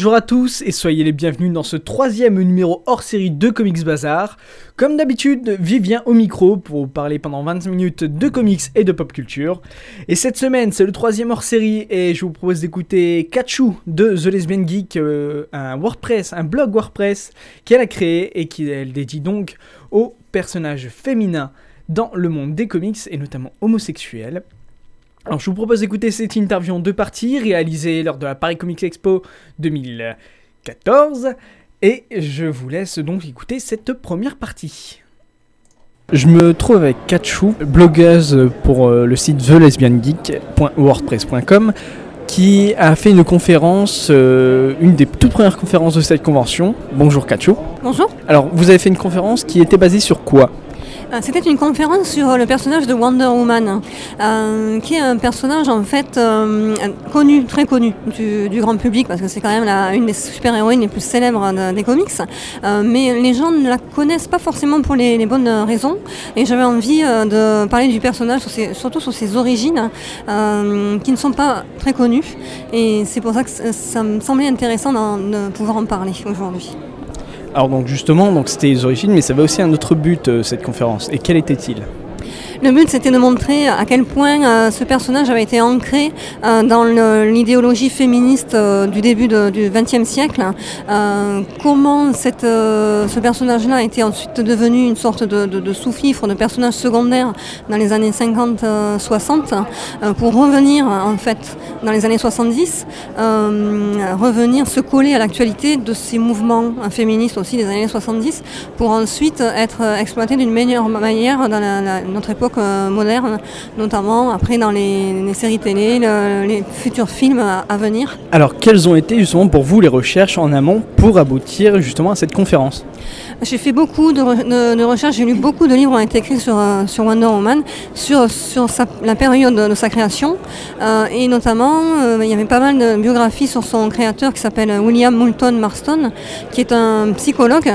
Bonjour à tous et soyez les bienvenus dans ce troisième numéro hors série de Comics Bazar. Comme d'habitude, Vivien au micro pour vous parler pendant 20 minutes de comics et de pop culture. Et cette semaine, c'est le troisième hors série et je vous propose d'écouter Kachu de The Lesbian Geek, euh, un WordPress, un blog WordPress qu'elle a créé et qu'elle dédie donc aux personnages féminins dans le monde des comics et notamment homosexuels. Alors je vous propose d'écouter cette interview en deux parties réalisée lors de la Paris Comics Expo 2014 et je vous laisse donc écouter cette première partie. Je me trouve avec Katchou, blogueuse pour euh, le site thelesbiangeek.wordpress.com qui a fait une conférence, euh, une des toutes premières conférences de cette convention. Bonjour Katchou. Bonjour. Alors vous avez fait une conférence qui était basée sur quoi? C'était une conférence sur le personnage de Wonder Woman, euh, qui est un personnage en fait euh, connu, très connu du, grand public, parce que c'est quand même la, une des super-héroïnes les plus célèbres de- des comics. Euh, mais les gens ne la connaissent pas forcément pour les, bonnes raisons. Et j'avais envie euh, de parler du personnage, surtout sur ses origines, euh, qui ne sont pas très connues. Et c'est pour ça que ça, me semblait intéressant de pouvoir en parler aujourd'hui. Alors donc justement, donc c'était les origines, mais ça avait aussi un autre but euh, cette conférence. Et quel était-il? Le but, c'était de montrer à quel point euh, ce personnage avait été ancré euh, dans l'idéologie féministe euh, du début du XXe siècle. Euh, comment euh, ce personnage-là été ensuite devenu une sorte de, de- sous-fifre, de personnage secondaire dans les années 50-60, pour revenir en fait dans les années 70, euh, revenir se coller à l'actualité de ces mouvements euh, féministes aussi des années 70, pour ensuite être euh, exploité d'une meilleure manière dans notre époque euh, moderne, notamment après dans les, séries télé, le- les futurs films à venir. Alors, quelles ont été justement pour vous les recherches en amont pour aboutir justement à cette conférence? J'ai fait beaucoup de, re- de- de recherches, j'ai lu beaucoup de livres qui ont été écrits sur, euh, sur Wonder Woman, sur, sur la période de, sa création, euh, et notamment euh, il y avait pas mal de biographies sur son créateur qui s'appelle William Moulton Marston, qui est un psychologue,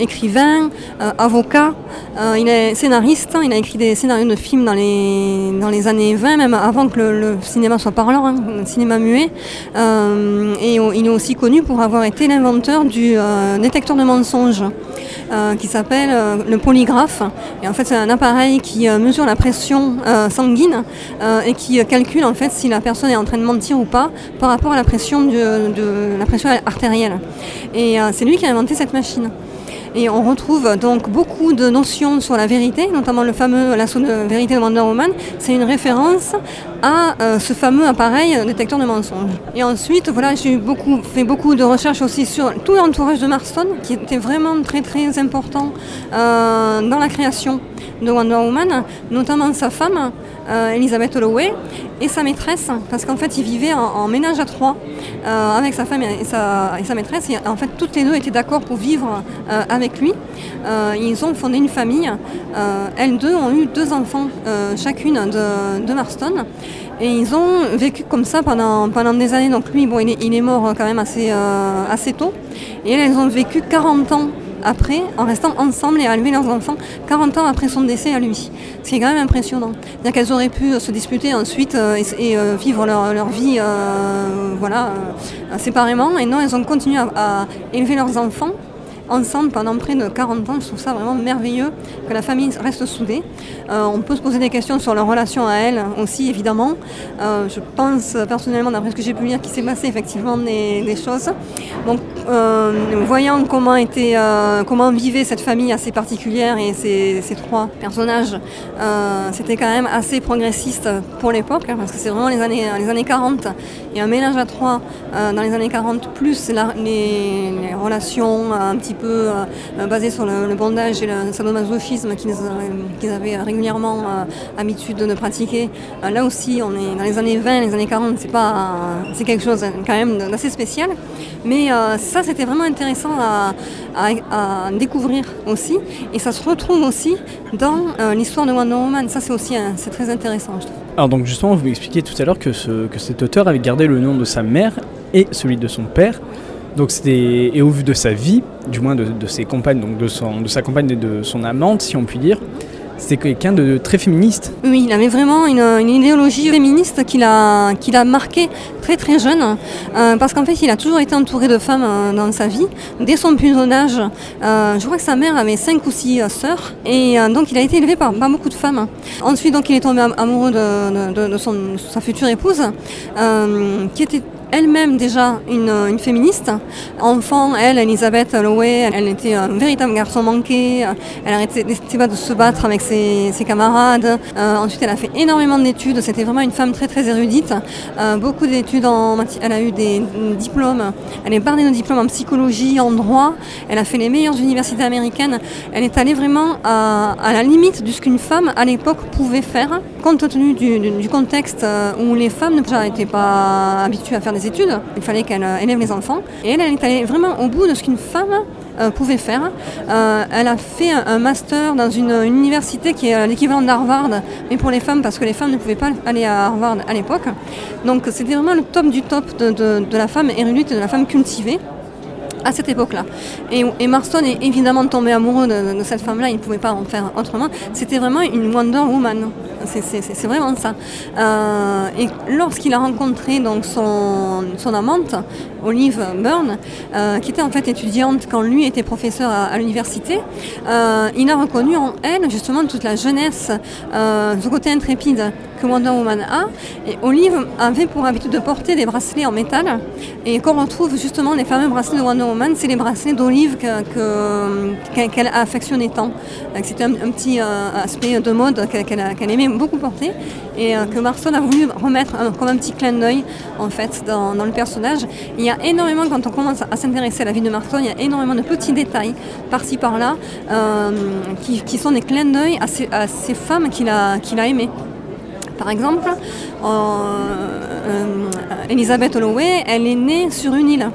écrivain, avocat, il est scénariste, il a écrit des scénarios de films dans les, dans les années 20, même avant que le, cinéma soit parlant, hein, le cinéma muet, et il est aussi connu pour avoir été l'inventeur du détecteur de mensonges euh, qui s'appelle euh, le polygraphe. Et en fait, c'est un appareil qui euh, mesure la pression sanguine et qui calcule en fait si la personne est en train de mentir ou pas par rapport à la pression, de, la pression artérielle. Et c'est lui qui a inventé cette machine. Et on retrouve donc beaucoup de notions sur la vérité, notamment le fameux lasso de vérité de Wonder Woman. C'est une référence à euh, ce fameux appareil détecteur de mensonges. Et ensuite, voilà, j'ai beaucoup, fait beaucoup de recherches aussi sur tout l'entourage de Marston, qui était vraiment très très important euh, dans la création de Wonder Woman, notamment sa femme, euh, Elizabeth Holloway, et sa maîtresse, parce qu'en fait, ils vivaient en, ménage à trois euh, avec sa femme et sa, et sa maîtresse. Et en fait, toutes les deux étaient d'accord pour vivre euh, avec lui. Euh, ils ont fondé une famille. Elles deux ont eu deux enfants chacune de, de Marston. Et ils ont vécu comme ça pendant, pendant des années. Donc lui, bon, il est, il est mort quand même assez, assez tôt. Et elles ont vécu 40 ans après, en restant ensemble et à élever leurs enfants 40 ans après son décès à lui. Ce qui est quand même impressionnant. C'est-à-dire qu'elles auraient pu se disputer ensuite euh, et, euh, vivre leur, leur vie euh, voilà, séparément. Et non, elles ont continué à, élever leurs enfants ensemble pendant près de 40 ans. Je trouve ça vraiment merveilleux que la famille reste soudée. On peut se poser des questions sur leur relation à elles aussi, évidemment. Je pense personnellement, d'après ce que j'ai pu lire, qu'il s'est passé effectivement des, choses. Euh, voyant comment, était, euh, comment vivait cette famille assez particulière et ces, ces trois personnages, euh, c'était quand même assez progressiste pour l'époque, hein, parce que c'est vraiment les années, les années 40. Et un mélange à trois dans les années 40, plus les, relations un petit peu basées sur le, le bondage et le sadomasochisme qu'ils avaient régulièrement habitude de pratiquer. Là aussi, on est dans les années 20, les années 40, c'est quelque chose quand même d'assez spécial. Mais ça, c'était vraiment intéressant à, découvrir aussi. Et ça se retrouve aussi dans euh, l'histoire de Wonder Woman. Ça, c'est aussi c'est très intéressant, je trouve. Alors donc justement, vous m'expliquiez tout à l'heure que, que cet auteur avait gardé le nom de sa mère et celui de son père. Donc et au vu de sa vie, du moins de, ses compagnes, donc de, son, sa compagne et de son amante, si on peut dire, c'était quelqu'un de très féministe. Oui, il avait vraiment une, idéologie féministe qui l'a qui l'a marqué très très jeune, euh, parce qu'en fait il a toujours été entouré de femmes euh, dans sa vie. Dès son plus jeune âge, euh, je crois que sa mère avait cinq ou six sœurs, et donc il a été élevé par, par beaucoup de femmes. Ensuite donc il est tombé am- amoureux de, de- sa future épouse, qui était elle-même déjà une, féministe. Enfant, elle, Elisabeth Holloway, elle était un véritable garçon manqué. Elle arrêtait pas de se battre avec ses, camarades. Euh, ensuite, elle a fait énormément d'études. C'était vraiment une femme très très érudite. Euh, beaucoup d'études en Elle a eu des diplômes. Elle est bardée de diplômes en psychologie, en droit. Elle a fait les meilleures universités américaines. Elle est allée vraiment à, la limite de ce qu'une femme à l'époque pouvait faire, compte tenu du, contexte euh, où les femmes n'étaient pas habituées à faire des Il fallait qu'elle euh, élève les enfants. Et elle, est allée vraiment au bout de ce qu'une femme euh, pouvait faire. Euh, elle a fait un, master dans une, université qui est l'équivalent d'Harvard, mais pour les femmes, parce que les femmes ne pouvaient pas aller à Harvard à l'époque. Donc c'était vraiment le top du top de, la femme érudite de la femme cultivée à cette époque-là. Et, Marston est évidemment tombé amoureux de, cette femme-là, il ne pouvait pas en faire autrement. C'était vraiment une Wonder Woman. C'est- vraiment ça. Euh, et lorsqu'il a rencontré donc son, amante, Olive Byrne, euh, qui était en fait étudiante quand lui était professeur à, l'université, euh, il a reconnu en elle justement toute la jeunesse, ce côté intrépide que Wonder Woman a. Et Olive avait pour habitude de porter des bracelets en métal et qu'on retrouve justement les fameux bracelets de Wonder Woman, c'est les bracelets d'Olive que- que- qu'elle qu'elle a affectionné tant. Euh, que C'était un, petit euh, aspect de mode qu'elle aimait beaucoup porter et euh, que Marston a voulu remettre euh, comme un petit clin d'œil en fait dans, le personnage. Il y a énormément, quand on commence à s'intéresser à la vie de Marston, il y a énormément de petits détails par-ci par-là euh, qui, sont des clins d'œil à ces, femmes qu'il a, aimées. Par exemple, euh, euh, Elizabeth Holloway, elle est née sur une île,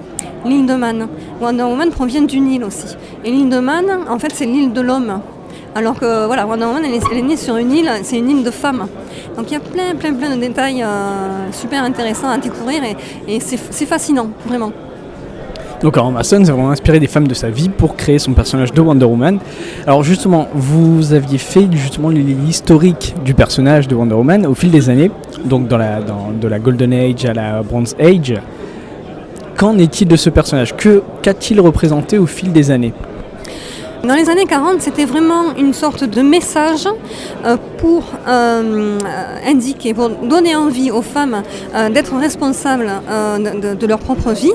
l'île de Man. Wonder Woman provient d'une île aussi. Et l'île de Man, en fait, c'est l'île de l'homme. Alors que voilà, Wonder Woman, elle est, née sur une île, c'est une île de femmes. Donc il y a plein, plein, plein de détails euh, super intéressants à découvrir et, c'est fascinant, vraiment. Donc alors Mason s'est vraiment inspiré des femmes de sa vie pour créer son personnage de Wonder Woman. Alors justement, vous aviez fait justement l'historique du personnage de Wonder Woman au fil des années, donc dans la, dans, de la Golden Age à la Bronze Age. Qu'en est-il de ce personnage? Que Qu'a-t-il représenté au fil des années? Dans les années 40, c'était vraiment une sorte de message euh, pour euh, indiquer, pour donner envie aux femmes euh, d'être responsables euh, de, leur propre vie,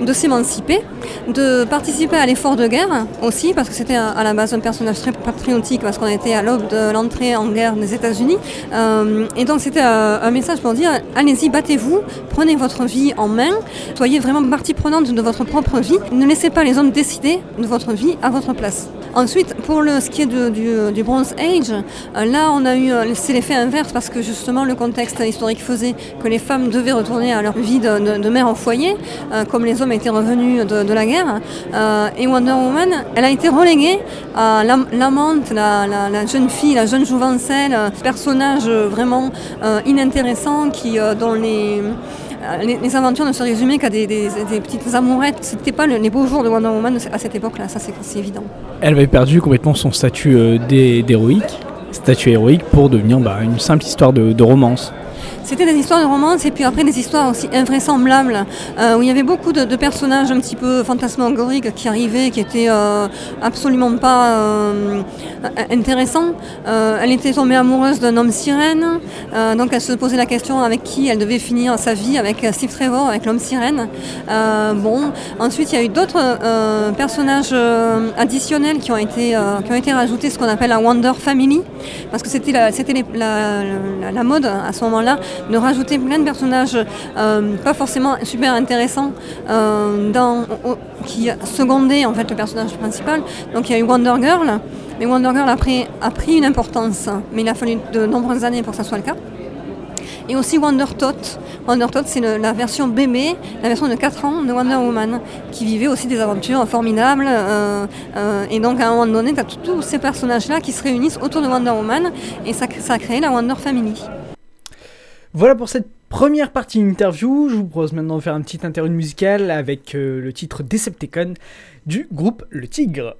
de s'émanciper, de participer à l'effort de guerre aussi, parce que c'était à la base un personnage très patriotique, parce qu'on était à l'aube de l'entrée en guerre des États-Unis. Euh, et donc c'était euh, un message pour dire allez-y, battez-vous, prenez votre vie en main, soyez vraiment partie prenante de votre propre vie, ne laissez pas les hommes décider de votre vie à votre place. Ensuite, pour le, ce qui est de- du, du Bronze Age, euh, là on a eu, euh, c'est l'effet inverse parce que justement le contexte historique faisait que les femmes devaient retourner à leur vie de, de- de mère au foyer, euh, comme les hommes étaient revenus de, de la guerre. Euh, et Wonder Woman, elle a été reléguée à l'am- l'amante, la, la- la jeune fille, la jeune jouvencelle, euh, personnage vraiment euh, inintéressant qui, dont les, les, les aventures ne se résumaient qu'à des, petites amourettes. C'était pas le- les beaux jours de Wonder Woman à cette époque-là, ça c'est évident. Elle avait perdu complètement son statut euh, d'hé- d'héroïque, statut héroïque, pour devenir bah, une simple histoire de romance. C'était des histoires de romance et puis après des histoires aussi invraisemblables euh, où il y avait beaucoup de, personnages un petit peu fantasmagoriques qui arrivaient, qui étaient euh, absolument pas euh, intéressants. Elle était tombée amoureuse d'un homme sirène, donc elle se posait la question avec qui elle devait finir sa vie, avec Steve Trevor, avec l'homme sirène. Bon, ensuite il y a eu d'autres personnages additionnels qui ont été qui ont été rajoutés, ce qu'on appelle la Wonder Family, parce que c'était la mode à ce moment-là de rajouter plein de personnages euh, pas forcément super intéressants euh, dans, qui secondaient en fait le personnage principal. Donc il y a eu Wonder Girl, mais Wonder Girl a pris une importance, mais il a fallu de nombreuses années pour que ça soit le cas. Et aussi Wonder Tot. Wonder Tot, c'est la version bébé, la version de 4 ans de Wonder Woman, qui vivait aussi des aventures formidables. euh, et donc, à un moment donné, tu as tous ces personnages-là qui se réunissent autour de Wonder Woman, et ça, ça a créé la Wonder Family. Voilà pour cette première partie d'interview. Je vous propose maintenant de faire un petit interlude musical avec euh, le titre Decepticon du groupe Le Tigre.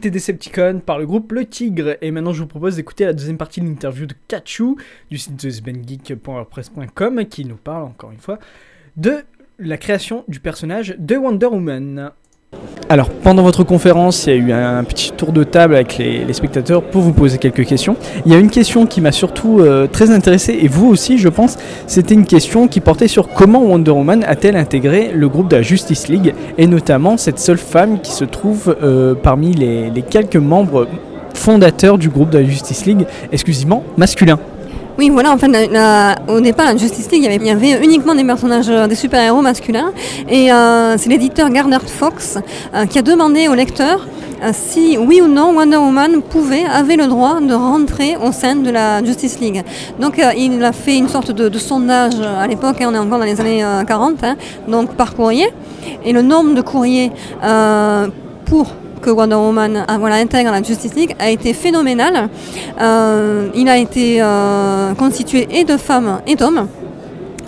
C'était Decepticon par le groupe Le Tigre. Et maintenant, je vous propose d'écouter la deuxième partie de l'interview de Kachu du site thesbengeek.wordpress.com qui nous parle encore une fois de la création du personnage de Wonder Woman. Alors, pendant votre conférence, il y a eu un petit tour de table avec les, spectateurs pour vous poser quelques questions. Il y a une question qui m'a surtout euh, très intéressé, et vous aussi, je pense, c'était une question qui portait sur comment Wonder Woman a-t-elle intégré le groupe de la Justice League, et notamment cette seule femme qui se trouve euh, parmi les, les quelques membres fondateurs du groupe de la Justice League, exclusivement masculin. Oui, voilà, en fait, la- au départ, la Justice League, il y avait, uniquement des personnages, euh, des super-héros masculins. Et euh, c'est l'éditeur Gardner Fox euh, qui a demandé au lecteur si oui ou non Wonder Woman pouvait, avait le droit de rentrer au sein de la Justice League. Donc il a fait une sorte de, sondage à l'époque, hein, on est encore dans les années euh, 40, hein, donc par courrier. Et le nombre de courriers pour que Wonder Woman euh, voilà, intègre la Justice League a été phénoménal. Euh, il a été euh, constitué et de femmes et d'hommes.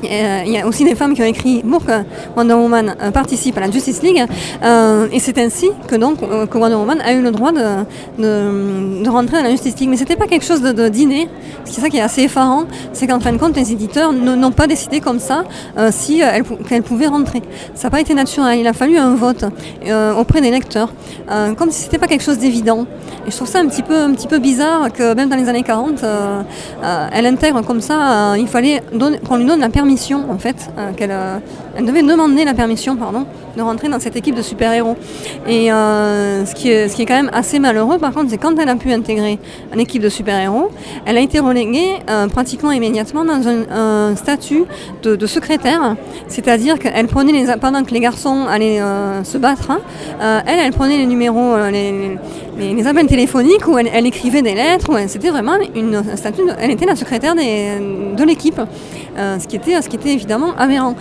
Euh, il y a aussi des femmes qui ont écrit pour que Wonder Woman euh, participe à la Justice League. Euh, et c'est ainsi que, donc, euh, que Wonder Woman a eu le droit de, rentrer dans la Justice League. Mais ce n'était pas quelque chose de, dîner. C'est ça qui est assez effarant. C'est qu'en fin de compte, les éditeurs n'ont pas décidé comme ça euh, si euh, elle, qu'elle pouvait rentrer. Ça n'a pas été naturel. Il a fallu un vote euh, auprès des lecteurs. Euh, comme si ce n'était pas quelque chose d'évident. Et je trouve ça un petit peu, un petit peu bizarre que même dans les années 40, euh, euh, elle intègre comme ça. euh, il fallait qu'on lui donne la permission, en fait, euh, qu'elle euh, elle devait demander la permission, pardon, de rentrer dans cette équipe de super-héros. Et euh, ce, qui est, ce qui est quand même assez malheureux, par contre, c'est quand elle a pu intégrer une équipe de super-héros, elle a été reléguée euh, pratiquement immédiatement dans un, statut de, secrétaire, c'est-à-dire qu'elle prenait les pendant que les garçons allaient euh, se battre, hein, elle, elle prenait les numéros, les, les, appels téléphoniques où elle, elle écrivait des lettres, c'était vraiment une un statut, elle était la secrétaire des- de l'équipe, ce, qui était, ce qui était évidemment aberrant.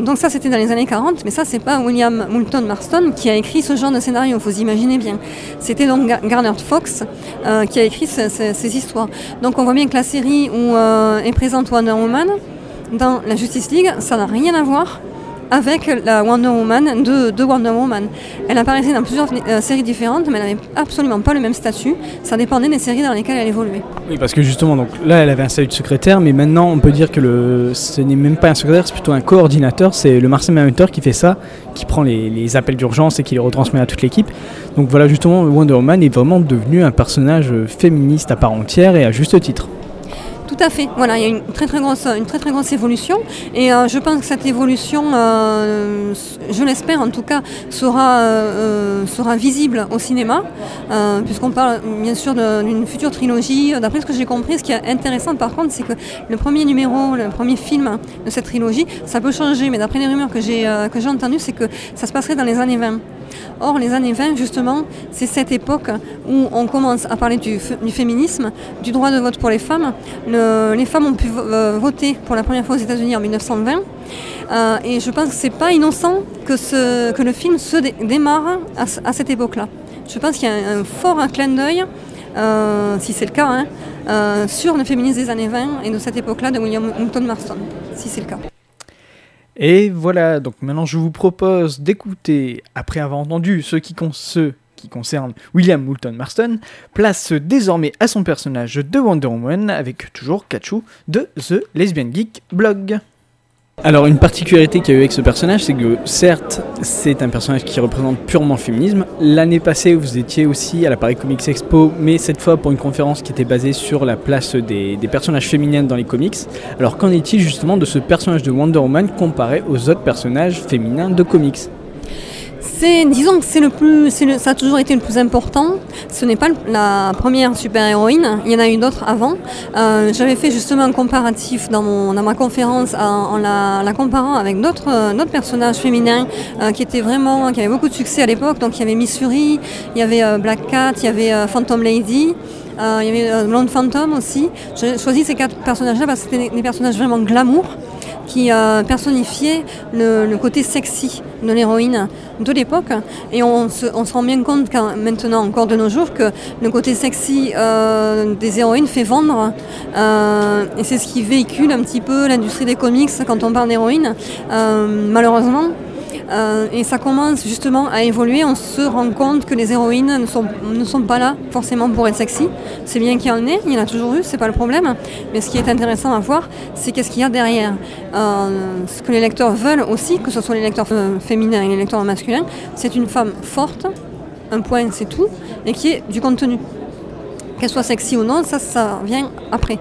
Donc ça c'était dans les années 40, mais ça c'est pas William Moulton Marston qui a écrit ce genre de scénario, vous imaginez bien. C'était donc Ga- Garner Fox euh, qui a écrit ce- ce- ces histoires. Donc on voit bien que la série où euh, est présente Wonder Woman, dans la Justice League, ça n'a rien à voir avec la Wonder Woman de, de Wonder Woman. Elle apparaissait dans plusieurs euh, séries différentes, mais elle n'avait absolument pas le même statut. Ça dépendait des séries dans lesquelles elle évoluait. Oui, parce que justement, donc là, elle avait un statut de secrétaire, mais maintenant, on peut dire que ce n'est même pas un secrétaire, c'est plutôt un coordinateur. C'est le Marcel Manhunter qui fait ça, qui prend les, les appels d'urgence et qui les retransmet à toute l'équipe. Donc voilà, justement, Wonder Woman est vraiment devenu un personnage euh, féministe à part entière et à juste titre. Tout à fait. Voilà, il y a une très très grosse, une très très grosse évolution, et euh, je pense que cette évolution, euh, je l'espère en tout cas, sera euh, sera visible au cinéma, puisqu'on parle bien sûr d'une future trilogie. D'après ce que j'ai compris, ce qui est intéressant par contre, c'est que le premier numéro, le premier film de cette trilogie, ça peut changer, mais d'après les rumeurs que j'ai que j'ai entendues, c'est que ça se passerait dans les années 20. Or, les années 20, justement, c'est cette époque où on commence à parler du, féminisme, du droit de vote pour les femmes. Le- les femmes ont pu euh, voter pour la première fois aux États-Unis en 1920. Euh, et je pense que c'est pas innocent que, le film se dé- démarre à, ce- à cette époque-là. Je pense qu'il y a un, fort clin d'œil, euh, si c'est le cas, hein, sur le féminisme des années 20 et de cette époque-là de William Moulton Marston, si c'est le cas. Et voilà, donc maintenant je vous propose d'écouter, après avoir entendu ceux qui, con- ceux qui concernent William Moulton Marston, place désormais à son personnage de Wonder Woman avec toujours Kachu de The Lesbian Geek Blog. Alors une particularité qu'il y a eu avec ce personnage, c'est que certes c'est un personnage qui représente purement féminisme. L'année passée vous étiez aussi à la Paris Comics Expo, mais cette fois pour une conférence qui était basée sur la place des, des personnages féminins dans les comics. Alors qu'en est-il justement de ce personnage de Wonder Woman comparé aux autres personnages féminins de comics? C'est, disons que c'est le plus, c'est le- ça a toujours été le plus important. Ce n'est pas la première super-héroïne. Il y en a eu d'autres avant. Euh, j'avais fait justement un comparatif dans, ma conférence en, la, comparant avec d'autres, euh, personnages féminins euh, qui étaient vraiment, qui avaient beaucoup de succès à l'époque. Donc il y avait Miss Fury, il y avait Black Cat, il y avait Phantom Lady. il y avait Blonde Phantom aussi. J'ai choisi ces quatre personnages-là parce que c'était des personnages vraiment glamour qui euh, personnifiait le, côté sexy de l'héroïne de l'époque. Et on se, on se rend bien compte quand, maintenant, encore de nos jours, que le côté sexy euh, des héroïnes fait vendre. Euh, et c'est ce qui véhicule un petit peu l'industrie des comics quand on parle d'héroïne, euh, malheureusement. Euh, et ça commence justement à évoluer. On se rend compte que les héroïnes ne sont, pas là forcément pour être sexy. C'est bien qu'il y en ait, il y en a toujours eu, c'est pas le problème. Mais ce qui est intéressant à voir, c'est qu'est-ce qu'il y a derrière. Euh, ce que les lecteurs veulent aussi, que ce soit les lecteurs euh, féminins et les lecteurs masculins, c'est une femme forte, un point c'est tout, et qui est du contenu. Qu'elle soit sexy ou non, ça, ça vient après.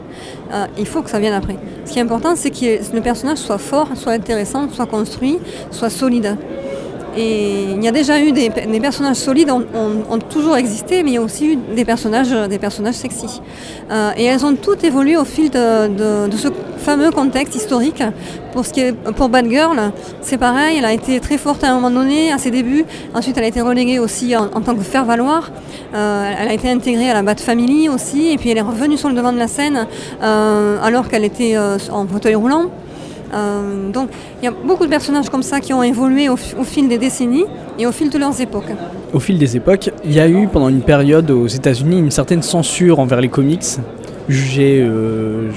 Euh, il faut que ça vienne après. Ce qui est important, c'est que le personnage soit fort, soit intéressant, soit construit, soit solide. Et il y a déjà eu des, personnages solides, ont, ont- toujours existé, mais il y a aussi eu des personnages, des personnages sexy. Euh, et elles ont toutes évolué au fil de, ce fameux contexte historique. Pour, ce qui est, pour Bad Girl, c'est pareil, elle a été très forte à un moment donné, à ses débuts. Ensuite, elle a été reléguée aussi en, tant que faire-valoir. Euh, elle a été intégrée à la Bad Family aussi, et puis elle est revenue sur le devant de la scène euh, alors qu'elle était en fauteuil roulant. Euh, donc il y a beaucoup de personnages comme ça qui ont évolué au, fi- au fil des décennies et au fil de leurs époques. Au fil des époques, il y a eu pendant une période aux États-Unis une certaine censure envers les comics, jugés, euh,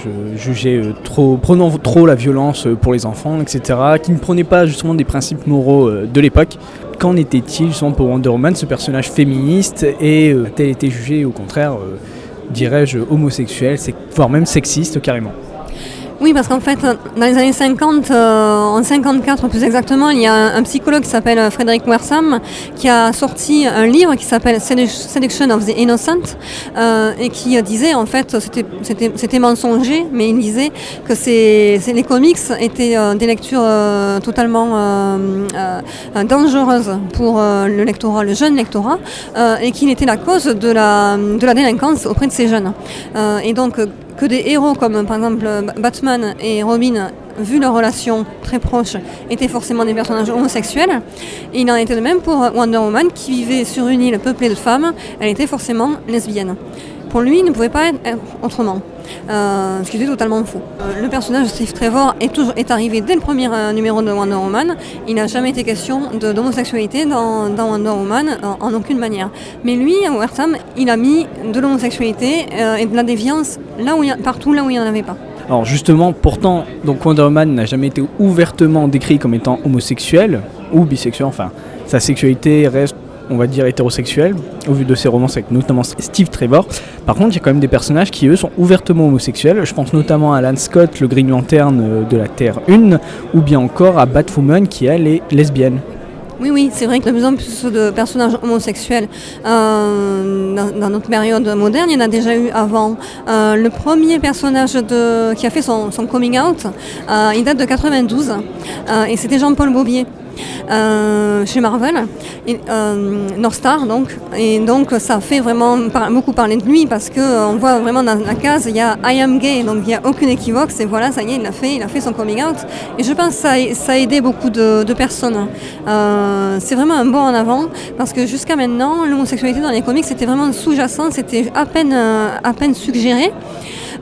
euh, prenant trop la violence pour les enfants, etc., qui ne prenaient pas justement des principes moraux de l'époque. Qu'en était-il justement pour Wonder Woman, ce personnage féministe, et a-t-elle été jugée au contraire, dirais-je, homosexuel, c'est- voire même sexiste carrément? Oui, parce qu'en fait, dans les années 50, euh, en 54 plus exactement, il y a un, psychologue qui s'appelle Frédéric Wersam qui a sorti un livre qui s'appelle Seduction of the Innocent euh, et qui euh, disait, en fait, c'était- mensonger, mais il disait que c'est les comics étaient euh, des lectures euh, totalement euh, euh, dangereuses pour euh, le lectorat, le jeune lectorat, euh, et qu'il était la cause de la, de la délinquance auprès de ces jeunes. Euh, et donc, euh, que des héros comme par exemple Batman et Robin, vu leur relation très proche, étaient forcément des personnages homosexuels. Il en était de même pour Wonder Woman qui vivait sur une île peuplée de femmes, elle était forcément lesbienne. Pour lui, il ne pouvait pas être autrement. Euh, ce qui était totalement faux. Euh, le personnage de Steve Trevor est, toujours, est arrivé dès le premier euh, numéro de Wonder Woman. Il n'a jamais été question d'homosexualité dans, Wonder Woman en, en aucune manière. Mais lui, Wertham, il a mis de l'homosexualité euh, et de la déviance là où il y a- partout là où il n'y en avait pas. Alors justement, pourtant, donc Wonder Woman n'a jamais été ouvertement décrit comme étant homosexuel ou bisexuel, enfin, sa sexualité reste, on va dire, hétérosexuelle, au vu de ses romances avec notamment Steve Trevor. Par contre, il y a quand même des personnages qui, eux, sont ouvertement homosexuels. Je pense notamment à Alan Scott, le Green Lantern euh, de la Terre 1, ou bien encore à Batwoman, qui, elle, est lesbienne. Oui, oui, c'est vrai que de plus en plus de personnages homosexuels euh, dans, notre période moderne, il y en a déjà eu avant. Euh, le premier personnage qui a fait son, coming out, il date de 92 euh, et c'était Jean-Paul Bobier. Euh, chez Marvel, et, euh, North Star donc, et donc ça fait vraiment beaucoup parler de lui parce que euh, voit vraiment dans la case il y a I am gay donc il n'y a aucune équivoque, c'est voilà ça y est il l'a fait, il a fait son coming out et je pense que ça, a- a aidé beaucoup de, personnes. Euh, c'est vraiment un bond en avant parce que jusqu'à maintenant l'homosexualité dans les comics c'était vraiment sous-jacent, c'était à peine, à peine suggéré.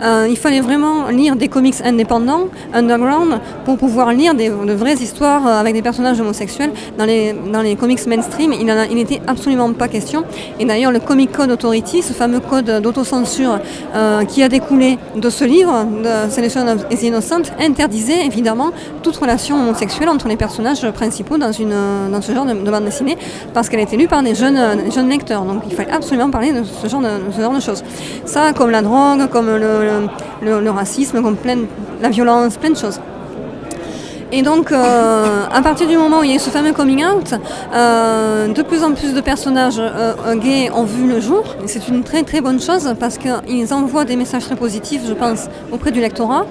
Euh, il fallait vraiment lire des comics indépendants, underground, pour pouvoir lire des, de vraies histoires euh, avec des personnages homosexuels. Dans les, dans les comics mainstream, il n'était absolument pas question. Et d'ailleurs, le Comic Code Authority, ce fameux code d'autocensure euh, qui a découlé de ce livre, de Selection of the Innocent, interdisait évidemment toute relation homosexuelle entre les personnages principaux dans, une, dans ce genre de, de bande dessinée, parce qu'elle était lue par des jeunes, jeunes lecteurs. Donc il fallait absolument parler de ce genre de ce genre de choses. Ça, comme la drogue, comme le, le, racisme, la violence, plein de choses. Et donc, euh, à partir du moment où il y a eu ce fameux coming out, euh, de plus en plus de personnages euh, gays ont vu le jour. C'est une très très bonne chose parce qu'ils envoient des messages très positifs, je pense, auprès du lectorat.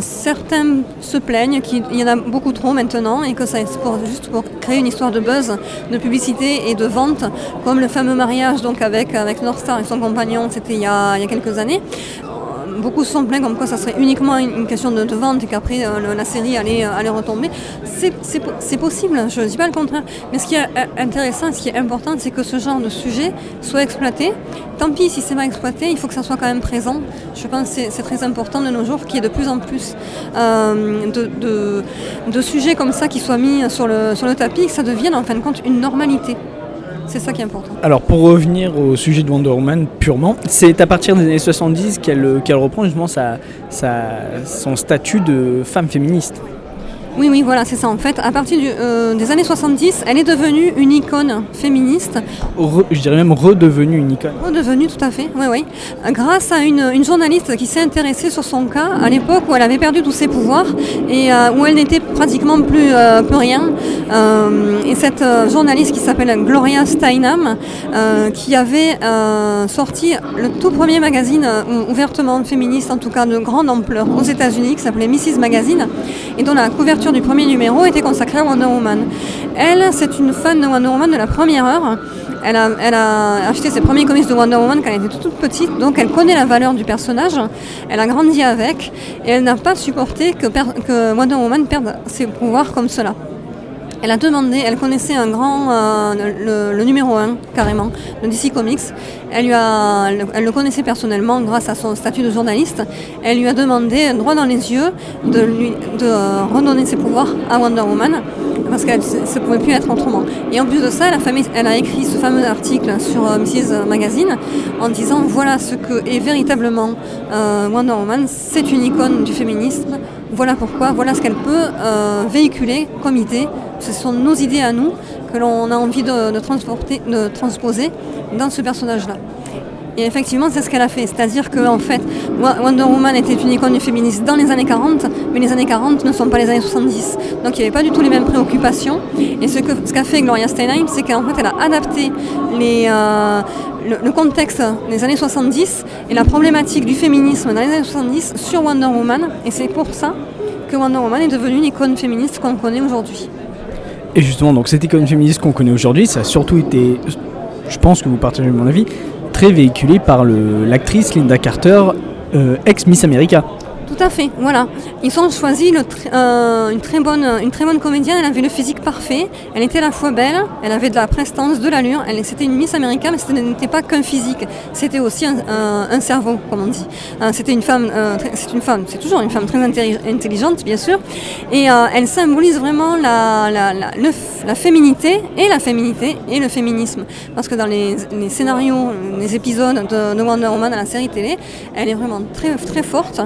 Certains se plaignent qu'il y en a beaucoup trop maintenant et que ça est pour- juste pour créer une histoire de buzz, de publicité et de vente, comme le fameux mariage donc avec, avec North Star et son compagnon, c'était il y a quelques années. Beaucoup sont plaints comme quoi ça serait uniquement une question de, vente et qu'après euh, la série allait, euh, allait retomber. C'est- C'est po- c'est possible, je ne dis pas le contraire. Mais ce qui est euh, intéressant, ce qui est important, c'est que ce genre de sujet soit exploité. Tant pis si c'est mal exploité, il faut que ça soit quand même présent. Je pense que c'est- très important de nos jours qu'il y ait de plus en plus de, de- de sujets comme ça qui soient mis sur le, sur le tapis et que ça devienne en fin de compte une normalité. C'est ça qui est important. Alors pour revenir au sujet de Wonder Woman purement, c'est à partir des années 70 qu'elle qu'elle reprend justement son statut de femme féministe. Oui, oui, voilà, c'est ça. En fait, à partir du, euh, des années 70, elle est devenue une icône féministe, Re- je dirais même redevenue une icône. redevenue tout à fait, oui, oui, grâce à une, une journaliste qui s'est intéressée sur son cas à l'époque où elle avait perdu tous ses pouvoirs et euh, où elle n'était pratiquement plus, euh, plus rien. Et cette journaliste qui s'appelle Gloria Steinem, qui avait sorti le tout premier magazine ouvertement féministe, en tout cas de grande ampleur aux États-Unis, qui s'appelait Mrs. Magazine, et dont la couverture du premier numéro était consacrée à Wonder Woman. Elle, c'est une fan de Wonder Woman de la première heure. Elle a, acheté ses premiers comics de Wonder Woman quand elle était toute petite, donc elle connaît la valeur du personnage, elle a grandi avec, et elle n'a pas supporté que Wonder Woman perde ses pouvoirs comme cela. Elle a demandé, elle connaissait un grand, euh, le, le numéro 1 carrément, de DC Comics. Elle, lui a, elle, le connaissait personnellement grâce à son statut de journaliste. Elle lui a demandé, droit dans les yeux, de, lui, de euh, redonner ses pouvoirs à Wonder Woman, parce que ça ne pouvait plus être autrement. Et en plus de ça, elle a, famé- elle a écrit ce fameux article sur euh, Mrs. Magazine en disant voilà ce que est véritablement euh, Wonder Woman, c'est une icône du féminisme. Voilà pourquoi, voilà ce qu'elle peut euh, véhiculer comme idée. Ce sont nos idées à nous que l'on a envie de, transposer dans ce personnage-là. Et effectivement, c'est ce qu'elle a fait. C'est-à-dire que, en fait, Wonder Woman était une icône du féminisme dans les années 40, mais les années 40 ne sont pas les années 70. Donc il n'y avait pas du tout les mêmes préoccupations. Et ce que- ce qu'a fait Gloria Steinem, c'est qu'en fait, elle a adapté euh, le, le contexte des années 70 et la problématique du féminisme dans les années 70 sur Wonder Woman. Et c'est pour ça que Wonder Woman est devenue une icône féministe qu'on connaît aujourd'hui. Et justement, donc cette icône féministe qu'on connaît aujourd'hui, ça a surtout été, je pense que vous partagez mon avis, très véhiculé par l'actrice Linda Carter, euh, ex-Miss America. Tout à fait, voilà. Ils ont choisi euh, une, très bonne, une très bonne comédienne, elle avait le physique parfait, elle était à la fois belle, elle avait de la prestance, de l'allure, c'était une Miss America, mais ce n'était pas qu'un physique, c'était aussi un, cerveau, comme on dit. Euh, c'était une femme, euh, c'est une femme, c'est toujours une femme très intelli- intelligente, bien sûr, et elle symbolise vraiment la, féminité, et la féminité, et le féminisme. Parce que dans les, scénarios, les épisodes de, de Wonder Woman à la série télé, elle est vraiment très, très forte.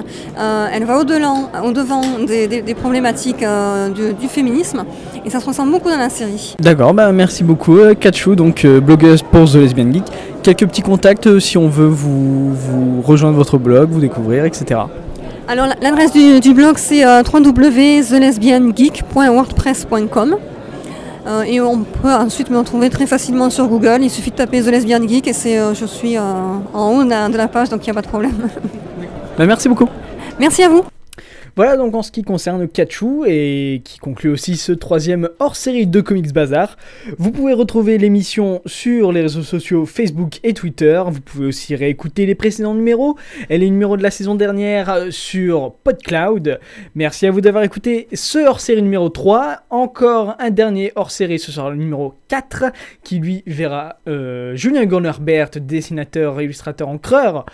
Elle va au-delà, au-devant des, des- des problématiques euh, du, du féminisme et ça se ressent beaucoup dans la série. D'accord, bah merci beaucoup euh, Katchou, donc euh, blogueuse pour The Lesbian Geek. Quelques petits contacts euh, si on veut vous, vous rejoindre votre blog, vous découvrir, etc. Alors la- l'adresse du, du blog c'est euh, www.thelesbiangeek.wordpress.com Euh, et on peut ensuite me retrouver très facilement sur Google. Il suffit de taper The Lesbian Geek et c'est, euh, je suis euh, en haut de la, de la page donc il n'y a pas de problème. Bah merci beaucoup. Merci à vous. Voilà donc en ce qui concerne Katchou et qui conclut aussi ce troisième hors-série de Comics Bazar. Vous pouvez retrouver l'émission sur les réseaux sociaux Facebook et Twitter. Vous pouvez aussi réécouter les précédents numéros et les numéros de la saison dernière sur PodCloud. Merci à vous d'avoir écouté ce hors-série numéro 3. Encore un dernier hors-série, ce sera le numéro 4 qui lui verra euh, Julien Gornerbert, dessinateur illustrateur encreur.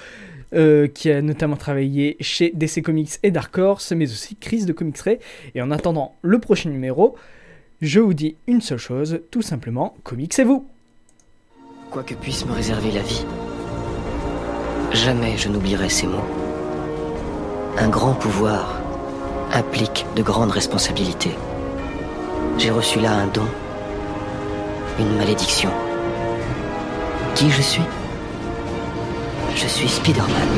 Euh, qui a notamment travaillé chez DC Comics et Dark Horse, mais aussi Chris de Comics Ray. Et en attendant le prochain numéro, je vous dis une seule chose, tout simplement, comics c'est vous Quoi que puisse me réserver la vie, jamais je n'oublierai ces mots. Un grand pouvoir implique de grandes responsabilités. J'ai reçu là un don, une malédiction. Qui je suis? Je suis Spider-Man.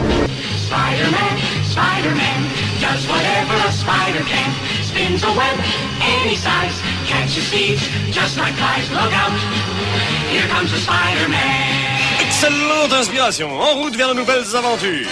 Spider-Man, Spider-Man, does whatever a spider can. Spins a web any size, catches thieves just like flies. Look out, here comes the Spider-Man. Excellente inspiration, en route vers de nouvelles aventures.